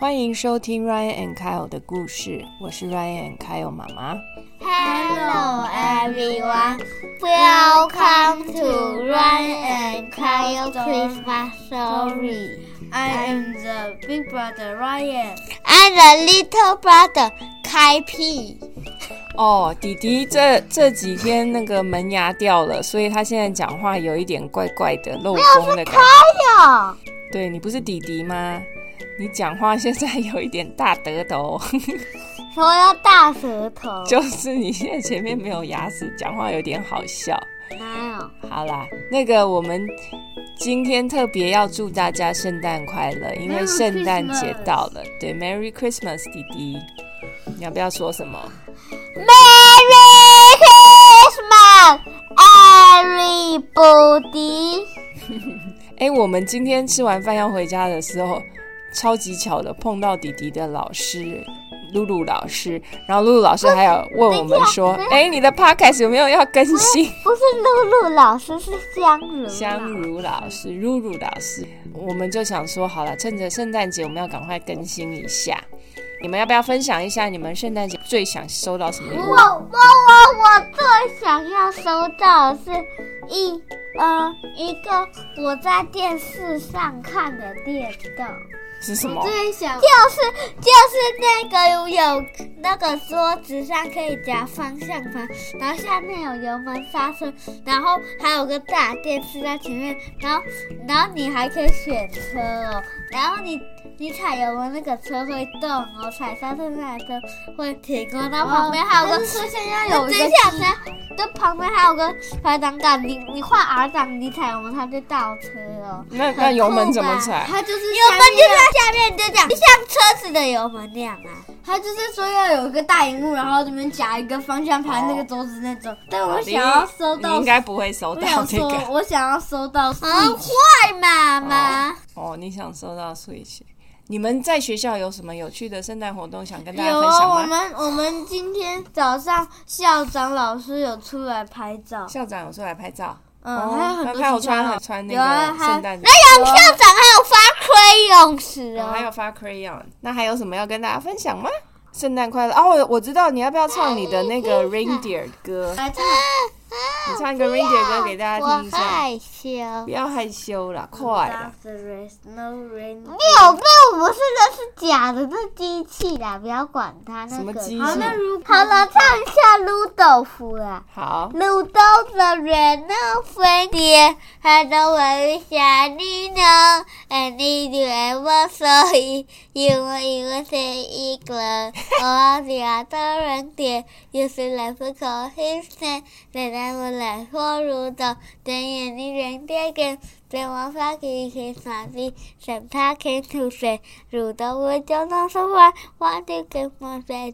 欢迎收听 Ryan and Kyle 的故事，我是 Ryan and Kyle 妈妈。Hello everyone, welcome to Ryan and Kyle Christmas story. I am the big brother Ryan. I'm the little brother 开屁。哦，弟弟这这几天那个门牙掉了，所以他现在讲话有一点怪怪的，漏风的感觉。哟，对你不是弟弟吗？你讲话现在有一点大舌头，说要大舌头，就是你现在前面没有牙齿，讲话有点好笑。哪有？好啦，那个我们今天特别要祝大家圣诞快乐，因为圣诞节到了。对，Merry Christmas，弟弟，你要不要说什么？Merry Christmas, everybody！哎，我们今天吃完饭要回家的时候，超级巧的碰到弟弟的老师露露老师，然后露露老师还有问我们说，哎，你的 podcast 有没有要更新？不是露露老师，是香如。香如老师、露露老师，我们就想说，好了，趁着圣诞节，我们要赶快更新一下。你们要不要分享一下你们圣诞节最想收到什么礼物我？我我我最想要收到的是一呃一个我在电视上看的电动，是什么？最想就是就是那个有有那个桌子上可以夹方向盘，然后下面有油门刹车，然后还有个大电视在前面，然后然后你还可以选车哦，然后你。你踩油门，那个车会动哦；踩刹车，那个车会停哦。然后旁边还有个但是说现在有等一个一下，等一下，这旁边还有个排挡杆，你你换 R 档，你踩油门它就倒车哦。那那油门怎么踩？它就是油门就在下面，就这样，就像车子的油门那样啊。它就是说要有一个大荧幕，然后这边夹一个方向盘，那个桌子那种。但我想要收到，你应该不会收到，这个我想要收到啊，坏妈妈！哦。你想收到 Switch？你们在学校有什么有趣的圣诞活动想跟大家分享我？们我们今天早上校长老师有出来拍照，校长有出来拍照，嗯，哦还有很多那他有穿穿那个圣诞，那杨校长还有发 crayon 时哦哦，还有发 crayon。那还有什么要跟大家分享吗？圣诞快乐哦！我我知道你要不要唱你的那个 reindeer 歌？来唱你唱一个 reindeer 歌给大家听一下。不要害羞啦，快啦。没有，那不是，那是假的，那机器啦，不要管它。那个什么机器好，那如果好了，唱一下卤豆腐啦。好，卤豆的人呢，飞碟，还能问一下你呢？哎，你的我所以，因为因为是一个我俩的人点，有时来不可黑色，来来我来火炉的，但愿你人点点。在我发给给傻逼，让他看吐水，如到我就能说话，我就跟我在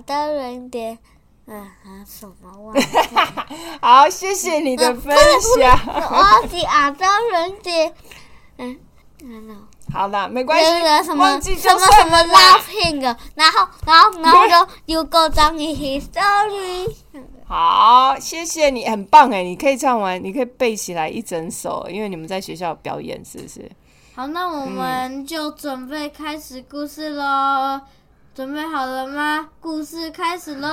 的人点。啊什么玩意？好，谢谢你的分享。我家的人点，嗯，嗯好了，没关那个系，什么什么什么拉啦。pink，然后然后然后就有个张一 history，好，谢谢你，很棒哎！你可以唱完，你可以背起来一整首，因为你们在学校表演，是不是？好，那我们就准备开始故事喽。准备好了吗？故事开始喽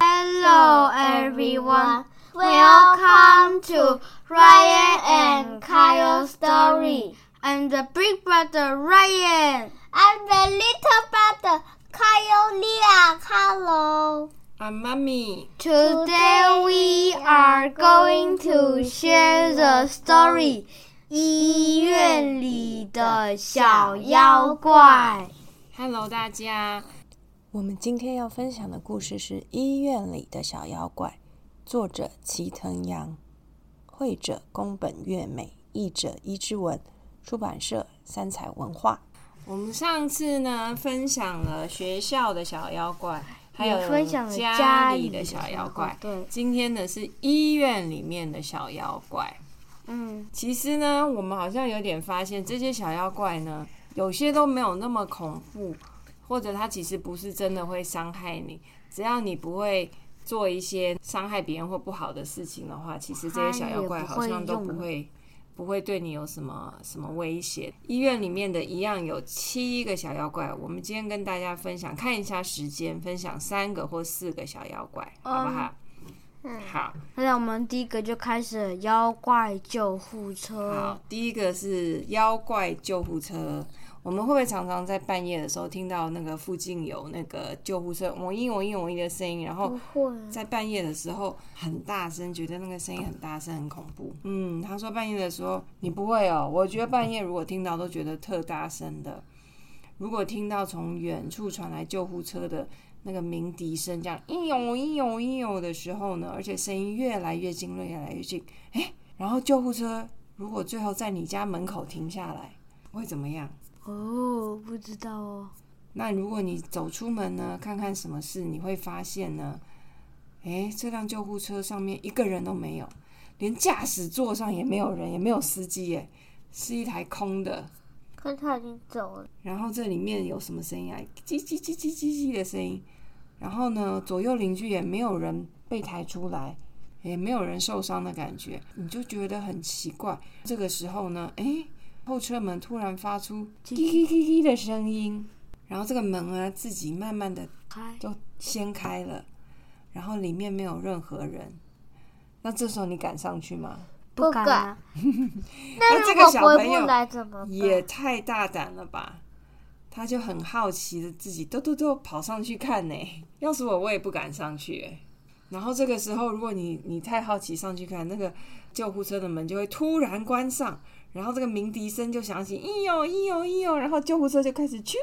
！Hello everyone, welcome to Ryan and Kyle story. I'm the big brother Ryan. I'm the little brother Kyle Lia Hello。啊，妈咪，Today we are going to share the story. 医院里的小妖怪。Hello，大家。我们今天要分享的故事是《医院里的小妖怪》，作者齐藤阳，绘者宫本月美，译者伊之文，出版社三彩文化。我们上次呢分享了学校的小妖怪，还有分享家家里的小小妖怪妖怪。对今天呢是医院里面的小妖怪。嗯，其实呢，我们好像有点发现，这些小妖怪呢，有些都没有那么恐怖，或者它其实不是真的会伤害你，只要你不会做一些伤害别人或不好的事情的话，其实这些小妖怪好像都不会不会对你有什么什么威胁。医院里面的一样有七个小妖怪，我们今天跟大家分享，看一下时间，分享三个或四个小妖怪，好不好？嗯，好，那我们第一个就开始妖怪救护车。好，第一个是妖怪救护车。我们会不会常常在半夜的时候听到那个附近有那个救护车“嗡一嗡一嗡一”的声音，然后，在半夜的时候很大声，觉得那个声音很大声，很恐怖。嗯，他说半夜的时候你不会哦，我觉得半夜如果听到都觉得特大声的。如果听到从远处传来救护车的那个鸣笛声，这样“一呦一呦一呦”的时候呢，而且声音越来越近，越来越近，哎，然后救护车如果最后在你家门口停下来，会怎么样？哦，不知道哦。那如果你走出门呢，看看什么事，你会发现呢，诶，这辆救护车上面一个人都没有，连驾驶座上也没有人，也没有司机，耶，是一台空的。可他已经走了。然后这里面有什么声音啊？叽叽叽叽叽叽的声音。然后呢，左右邻居也没有人被抬出来，也没有人受伤的感觉，你就觉得很奇怪。这个时候呢，诶，后车门突然发出滴滴滴滴的声音，然后这个门啊自己慢慢的开，就掀开了，然后里面没有任何人。那这时候你敢上去吗？不敢啊。那这个小朋友不来怎么？也太大胆了吧！他就很好奇的自己嘟嘟嘟跑上去看呢。要是我，我也不敢上去欸。然后这个时候，如果你你太好奇上去看，那个救护车的门就会突然关上，然后这个鸣笛声就响起，咦呦咦呦咦呦，然后救护车就开始啾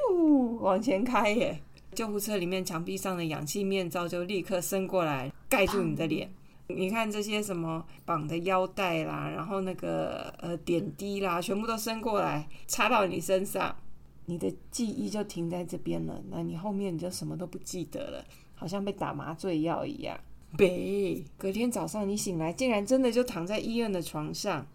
往前开耶。救护车里面墙壁上的氧气面罩就立刻伸过来盖住你的脸。你看这些什么绑的腰带啦，然后那个呃点滴啦，全部都伸过来插到你身上，你的记忆就停在这边了。那你后面你就什么都不记得了，好像被打麻醉药一样。北，隔天早上你醒来，竟然真的就躺在医院的床上。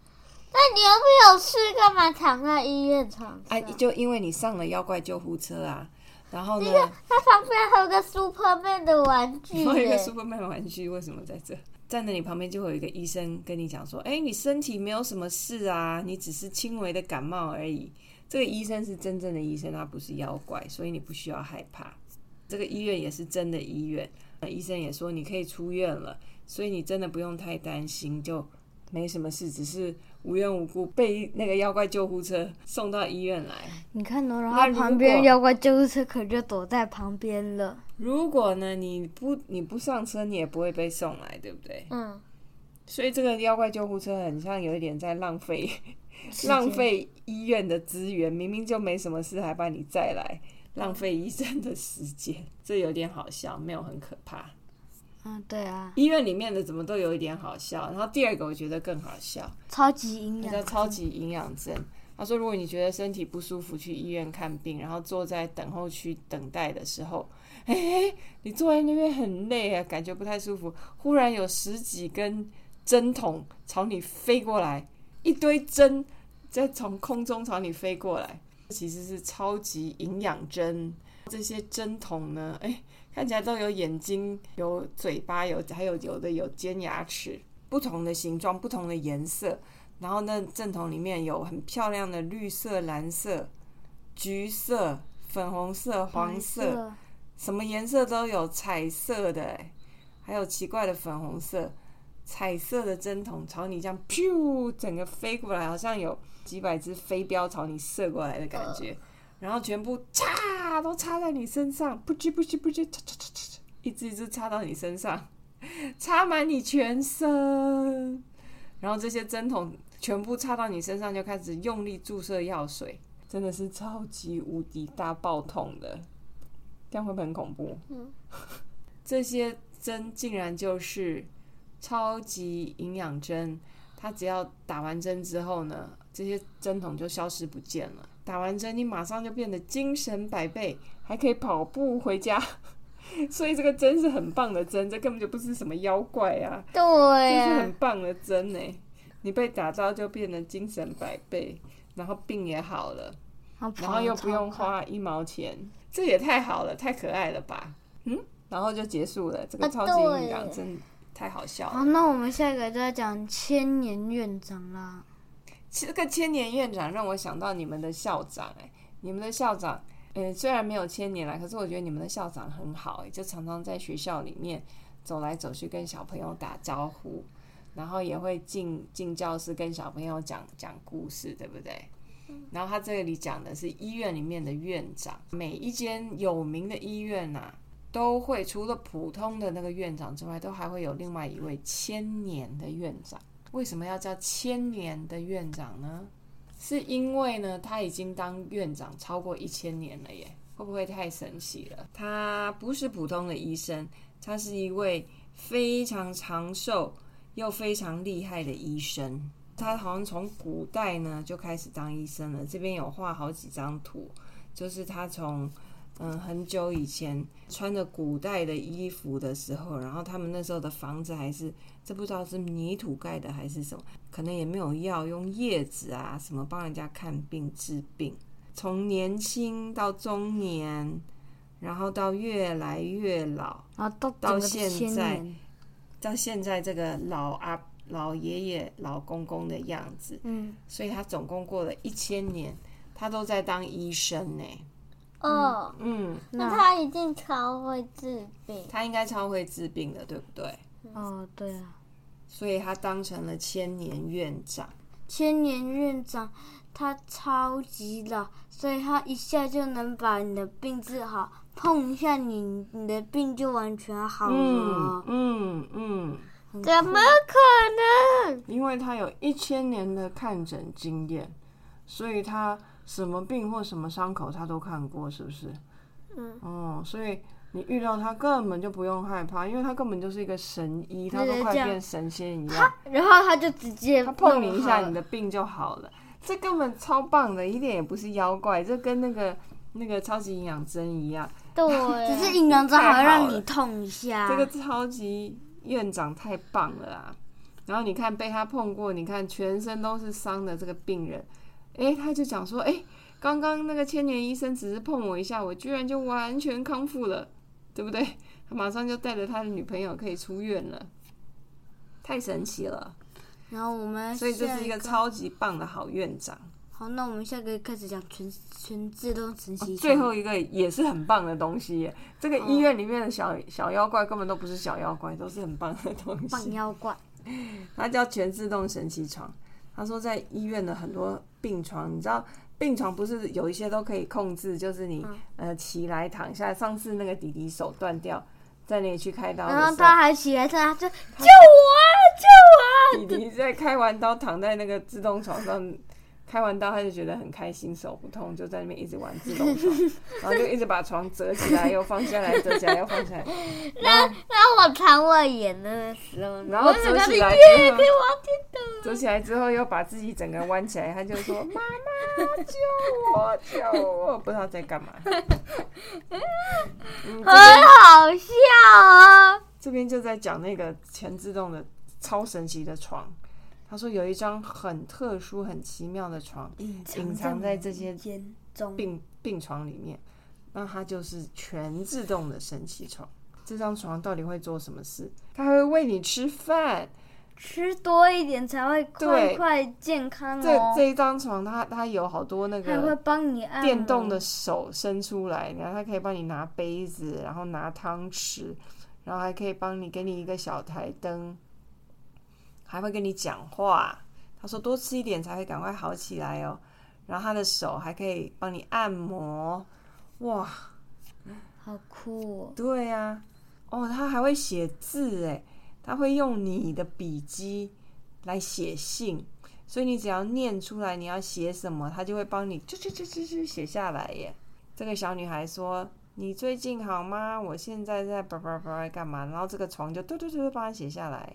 那你又没有事，干嘛躺在医院床上？哎、就因为你上了妖怪救护车啊，然后呢，他旁边还有个 Superman 的玩具还有一个 Superman 玩具，为什么在这？站在你旁边就会有一个医生跟你讲说：“哎、你身体没有什么事啊，你只是轻微的感冒而已。”这个医生是真正的医生，他不是妖怪，所以你不需要害怕。这个医院也是真的医院，医生也说你可以出院了，所以你真的不用太担心，就没什么事，只是无缘无故被那个妖怪救护车送到医院来。你看哦，然后旁边妖怪救护车可就躲在旁边了。如果呢你不你不上车，你也不会被送来，对不对？嗯，所以这个妖怪救护车很像有一点在浪费浪费医院的资源，明明就没什么事，还把你再来，浪费医生的时间，这有点好笑，没有很可怕。嗯，对啊，医院里面的怎么都有一点好笑，然后第二个我觉得更好笑，超级营养叫养，超级营养针。他说，如果你觉得身体不舒服，去医院看病，然后坐在等候区等待的时候，哎、你坐在那边很累啊，感觉不太舒服，忽然有十几根针筒朝你飞过来，一堆针在从空中朝你飞过来，其实是超级营养针。这些针筒呢，哎、看起来都有眼睛、有嘴巴、有还有有的有尖牙齿，不同的形状、不同的颜色。然后那正筒里面有很漂亮的绿色、蓝色、橘色、粉红色、黄色，什么颜色都有，彩色的欸，还有奇怪的粉红色，彩色的针筒朝你这样噗，整个飞过来，好像有几百只飞镖朝你射过来的感觉，然后全部插都插在你身上，不吱不吱不吱，嚓嚓嚓嚓，一只一只插到你身上，插满你全身，然后这些针筒全部插到你身上，就开始用力注射药水，真的是超级无敌大爆痛的，这样会不会很恐怖？嗯，这些针竟然就是超级营养针，它只要打完针之后呢，这些针筒就消失不见了。打完针，你马上就变得精神百倍，还可以跑步回家。所以这个针是很棒的针，这根本就不是什么妖怪啊，对就是很，棒的针呢。你被打到就变得精神百倍，然后病也好了，然后然后又不用花一毛钱，这也太好了，太可爱了吧？嗯，然后就结束了。这个啊超级对营养真太好笑了好，那我们下一个就要讲千年院长啦。这个千年院长让我想到你们的校长，哎，你们的校长，嗯，虽然没有千年了，可是我觉得你们的校长很好，哎，就常常在学校里面走来走去，跟小朋友打招呼，然后也会进进教室跟小朋友讲讲故事，对不对？然后他这里讲的是医院里面的院长，每一间有名的医院呐，都会除了普通的那个院长之外，都还会有另外一位千年的院长。为什么要叫千年的院长呢？是因为呢，他已经当院长超过一千年了耶，会不会太神奇了？他不是普通的医生，他是一位非常长寿又非常厉害的医生。他好像从古代呢就开始当医生了。这边有画好几张图，就是他从。嗯，很久以前穿着古代的衣服的时候，然后他们那时候的房子还是这不知道是泥土盖的还是什么，可能也没有药，用叶子啊什么帮人家看病治病。从年轻到中年，然后到越来越老，啊，到到现在，到现在这个老阿老爷爷老公公的样子，嗯，所以他总共过了一千年，他都在当医生呢。哦，嗯，那他一定超会治病。他应该超会治病的，对不对？哦，对啊。所以他当成了千年院长。千年院长，他超级老，所以他一下就能把你的病治好。碰一下你，你的病就完全好了。嗯嗯，怎么可能？因为他有一千年的看诊经验，所以他。什么病或什么伤口他都看过，是不是？嗯。哦，所以你遇到他根本就不用害怕，因为他根本就是一个神医，他都快变神仙一样。然后他就直接他碰你一下，你的病就好了。这根本超棒的，一点也不是妖怪，这跟那个那个超级营养针一样。对，只是营养针还会让你痛一下。这个超级院长太棒了啊！然后你看被他碰过，你看全身都是伤的这个病人。哎，他就讲说，哎，刚刚那个千年医生只是碰我一下，我居然就完全康复了，对不对？他 马上就带着他的女朋友可以出院了，太神奇了。然后我们，所以这是一个超级棒的好院长。好，那我们下个开始讲全全自动神奇。最后一个也是很棒的东西，这个医院里面的小小妖怪根本都不是小妖怪，都是很棒的东西。棒妖怪，它叫全自动神奇床。他说，在医院的很多病床，你知道，病床不是有一些都可以控制，就是你呃起来躺下。上次那个弟弟手断掉，在那里去开刀，然后他还起来，他就救我，救我！弟弟在开完刀，躺在那个自动床上。开完刀他就觉得很开心，手不痛，就在那边一直玩自动床，然后就一直把床折起来又放下来，折起来又放下来。那那我肠胃炎的时候，然后折起来之后，折起来之后又把自己整个弯起来，他就说：“妈妈救我，救我！”不知道在干嘛。很好笑啊！这边就在讲那个全自动的超神奇的床。他说有一张很特殊、很奇妙的床，隐藏在这些病病床里面。那它就是全自动的神奇床。这张床到底会做什么事？它会喂你吃饭，吃多一点才会快快健康哦。这这一张床，它它有好多那个，还会帮你按电动的手伸出来，然后它可以帮你拿杯子，然后拿汤匙，然后还可以帮你给你一个小台灯。还会跟你讲话，他说多吃一点才会赶快好起来哦。然后他的手还可以帮你按摩，哇，好酷！哦！对呀，哦，他还会写字诶，他会用你的笔记来写信，所以你只要念出来你要写什么，他就会帮你就就就就就写下来耶。这个小女孩说：“你最近好吗？我现在在叭叭叭干嘛？”然后这个床就嘟嘟嘟帮他写下来。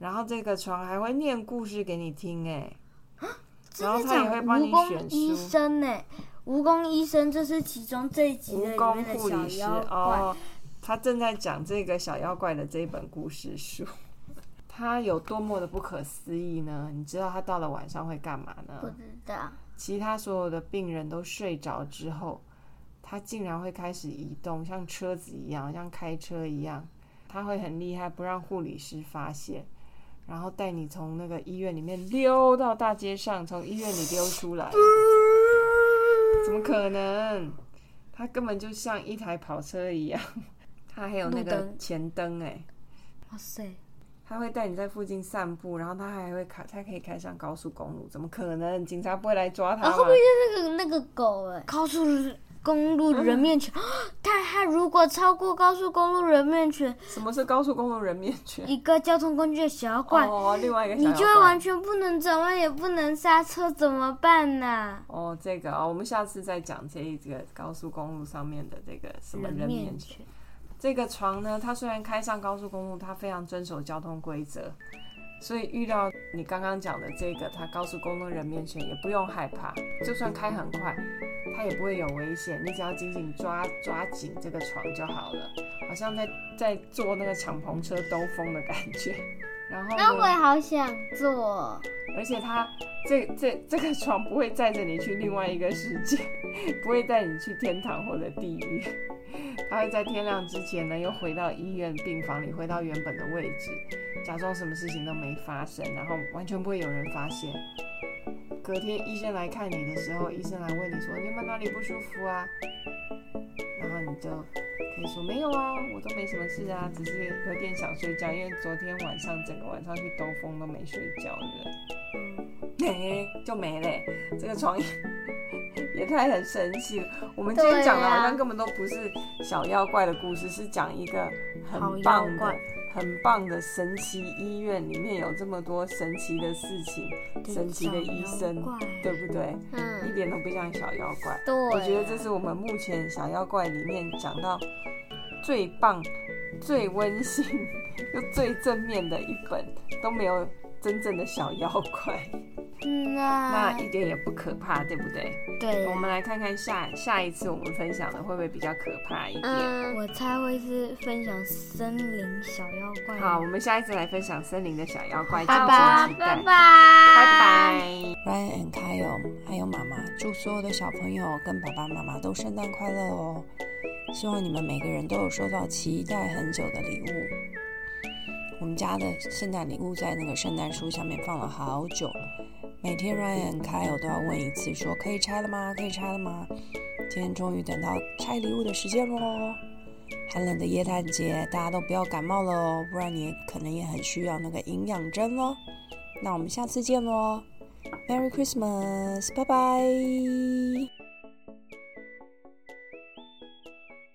然后这个床还会念故事给你听哎，然后他也会帮你选书。医生哎，蜈蚣医生这是其中这一集的里面的小妖怪。他正在讲这个小妖怪的这一本故事书，他有多么的不可思议呢？你知道他到了晚上会干嘛呢？不知道。其他所有的病人都睡着之后，他竟然会开始移动，像车子一样，像开车一样。他会很厉害，不让护理师发现。然后带你从那个医院里面溜到大街上，从医院里溜出来。怎么可能？它根本就像一台跑车一样，它还有那个前灯哎！哇塞！他会带你在附近散步，然后他还会开，他可以开上高速公路。怎么可能？警察不会来抓他会不会是那个那个狗？哎，高速公路人面犬，但它如果超过高速公路人面犬，什么是高速公路人面犬？一个交通工具的小怪哦，另外一个你就会完全不能转弯，也不能刹车，怎么办呢？哦，这个哦，我们下次再讲这一个高速公路上面的这个什么人面犬。这个床呢，它虽然开上高速公路，它非常遵守交通规则，所以遇到你刚刚讲的这个，他高速公路人面前也不用害怕，就算开很快，他也不会有危险，你只要紧紧抓抓紧这个床就好了，好像在在坐那个敞篷车兜风的感觉。然后那我也好想坐，而且它这这这个床不会载着你去另外一个世界，不会带你去天堂或者地狱。他会在天亮之前呢，又回到医院病房里，回到原本的位置，假装什么事情都没发生，然后完全不会有人发现。隔天医生来看你的时候，医生来问你说：“你有没有哪里不舒服啊？”然后你就可以说：“没有啊，我都没什么事啊，只是有点想睡觉，因为昨天晚上整个晚上去兜风都没睡觉的。”嗯，哎，就没了，这个床。也太很神奇了！我们今天讲的好像根本都不是小妖怪的故事，是讲一个很棒的、很棒的神奇医院，里面有这么多神奇的事情、神奇的医生，对不对？嗯，一点都不像小妖怪。对，我觉得这是我们目前小妖怪里面讲到最棒、最温馨 又最正面的一本，都没有真正的小妖怪。嗯啊，那一点也不可怕，对不对？对。我们来看看下下一次我们分享的会不会比较可怕一点？嗯，我猜会是分享森林小妖怪。好，我们下一次来分享森林的小妖怪，拜拜拜拜拜拜。Ryan and Kyle 还有妈妈，祝所有的小朋友跟爸爸妈妈都圣诞快乐哦！希望你们每个人都有收到期待很久的礼物。我们家的圣诞礼物在那个圣诞树下面放了好久。每天 Ryan、Kyle 都要问一次，说可以拆了吗？可以拆了吗？今天终于等到拆礼物的时间喽！寒冷的耶诞节，大家都不要感冒了哦，不然你可能也很需要那个营养针哦。那我们下次见喽，Merry Christmas，拜拜。